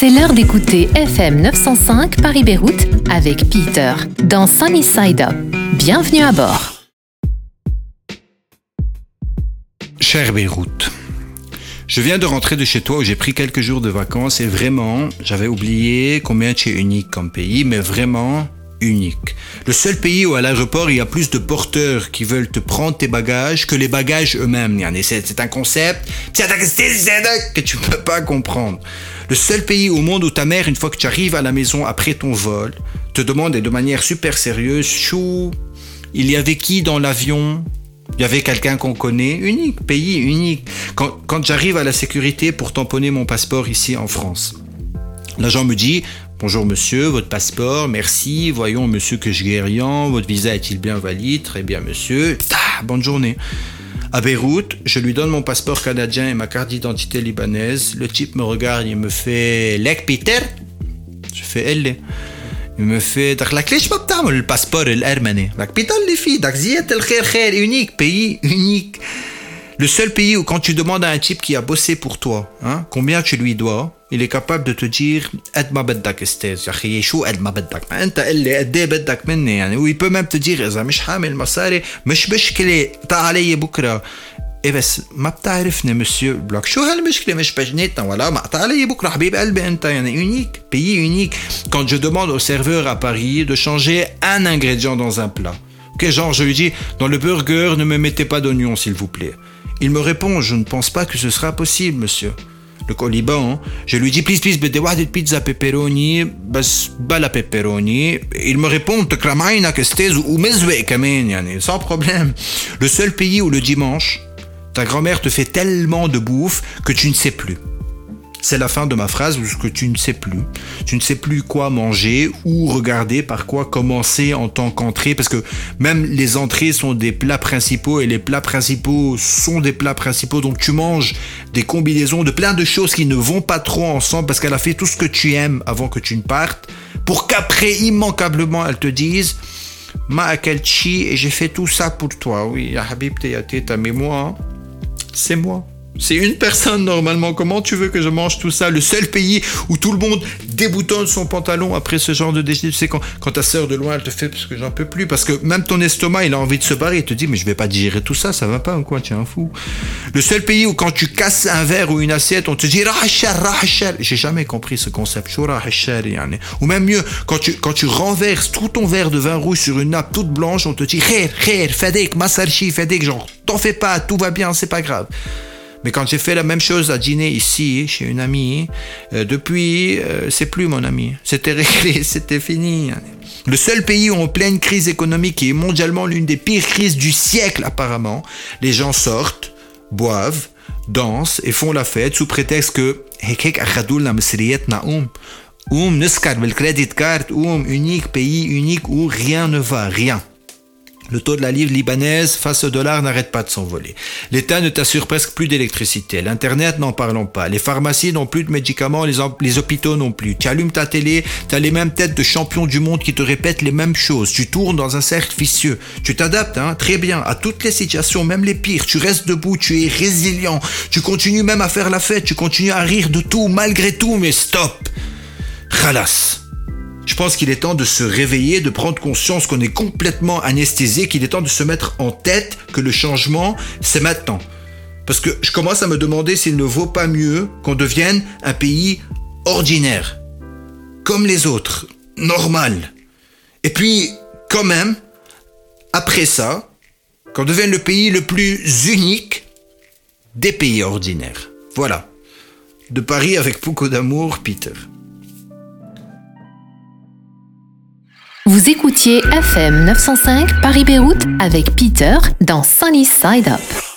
C'est l'heure d'écouter FM 905 Paris-Beyrouth avec Peter dans Sunny Side Up. Bienvenue à bord. Cher Beyrouth, je viens de rentrer de chez toi où j'ai pris quelques jours de vacances et vraiment, j'avais oublié combien tu es unique comme pays, mais vraiment unique. Le seul pays où à l'aéroport il y a plus de porteurs qui veulent te prendre tes bagages que les bagages eux-mêmes. C'est un concept que tu peux pas comprendre. Le seul pays au monde où ta mère, une fois que tu arrives à la maison après ton vol, te demande de manière super sérieuse, chou, il y avait qui dans l'avion? Il y avait quelqu'un qu'on connaît, unique, pays unique. Quand, j'arrive à la sécurité pour tamponner mon passeport ici en France, l'agent me dit Bonjour monsieur, votre passeport, merci, voyons monsieur que je guériant, votre visa est-il bien valide? Très bien monsieur, bonne journée. À Beyrouth, je lui donne mon passeport canadien et ma carte d'identité libanaise. Le type me regarde, il me fait Lek Peter Je fais Elle. Il me fait دخلك ليش ما بتعمل الباسبور الارمني؟ لك بيطل اللي فيه دك زيادة الخير خير unique pays unique. Le seul pays où quand tu demandes à un type qui a bossé pour toi, hein, combien tu lui dois, il est capable de te dire قد ما بدك استاذ يا اخي شو قد ما بدك ما انت قل لي قد ايه بدك مني يعني وي بو ميم te dire اذا مش حامل مصاري مش مشكله تعال علي بكره ايه بس ما بتعرفني مسيو بلوك شو هالمشكله مش بجنيتنا ولا ما قطع علي بكره حبيب قلبي انت يعني unique pays unique quand je demande au serveur à Paris de changer un ingrédient dans un plat ok genre je lui dis dans le burger ne me mettez pas d'oignon s'il vous plaît il me répond Je ne pense pas que ce sera possible, monsieur. Le coliban, je lui dis Please, please, بدي واحدة pizza pepperoni, بس بلا pepperoni. Il me répond تكرم عينك استاذ ومزوق كمان يعني sans problème. Le seul pays où le dimanche, ta grand-mère te fait tellement de bouffe que tu ne sais plus. C'est la fin de ma phrase parce que tu ne sais plus. Tu ne sais plus quoi manger ou regarder par quoi commencer en tant qu'entrée parce que même les entrées sont des plats principaux et les plats principaux sont des plats principaux donc tu manges des combinaisons de plein de choses qui ne vont pas trop ensemble parce qu'elle a fait tout ce que tu aimes avant que tu ne partes pour qu'après immanquablement elle te dise ma et j'ai fait tout ça pour toi. Oui, Habib mais moi, c'est moi. C'est une personne normalement. Comment tu veux que je mange tout ça? Le seul pays où tout le monde déboutonne son pantalon après ce genre de déjeuner. Tu sais, quand, ta sœur de loin, elle te fait parce que j'en peux plus. Parce que même ton estomac, il a envie de se barrer. Il te dit, mais je vais pas digérer tout ça, ça va pas ou quoi? Tu es un fou. Le seul pays où quand tu casses un verre ou une assiette, on te dit, J'ai jamais compris ce concept. Ou même mieux, quand tu, quand tu renverses tout ton verre de vin rouge sur une nappe toute blanche, on te dit, Khair, khair, fadek, masarchi, fadek, genre, t'en fais pas, tout va bien, c'est pas grave. Mais quand j'ai fait la même chose à dîner ici, chez une amie, euh, depuis, euh, c'est plus mon ami. C'était réglé, c'était fini. Le seul pays où en pleine crise économique qui est mondialement l'une des pires crises du siècle apparemment, les gens sortent, boivent, dansent et font la fête sous prétexte que unique pays unique où rien ne va, rien. Le taux de la livre libanaise face au dollar n'arrête pas de s'envoler. L'État ne t'assure presque plus d'électricité. L'Internet, n'en parlons pas. Les pharmacies n'ont plus de médicaments, les, hôpitaux non plus. Tu allumes ta télé, tu as les mêmes têtes de champions du monde qui te répètent les mêmes choses. Tu tournes dans un cercle vicieux. Tu t'adaptes, hein, très bien, à toutes les situations, même les pires. Tu restes debout, tu es résilient. Tu continues même à faire la fête, tu continues à rire de tout, malgré tout, mais stop. Khalas. Je pense qu'il est temps de se réveiller, de prendre conscience qu'on est complètement anesthésié, qu'il est temps de se mettre en tête que le changement, c'est maintenant. Parce que je commence à me demander s'il ne vaut pas mieux qu'on devienne un pays ordinaire, comme les autres, normal. Et puis, quand même, après ça, qu'on devienne le pays le plus unique des pays ordinaires. Voilà. De Paris avec beaucoup d'amour, Peter. Vous écoutiez FM 905 Paris-Beyrouth avec Peter dans Sunny Side Up.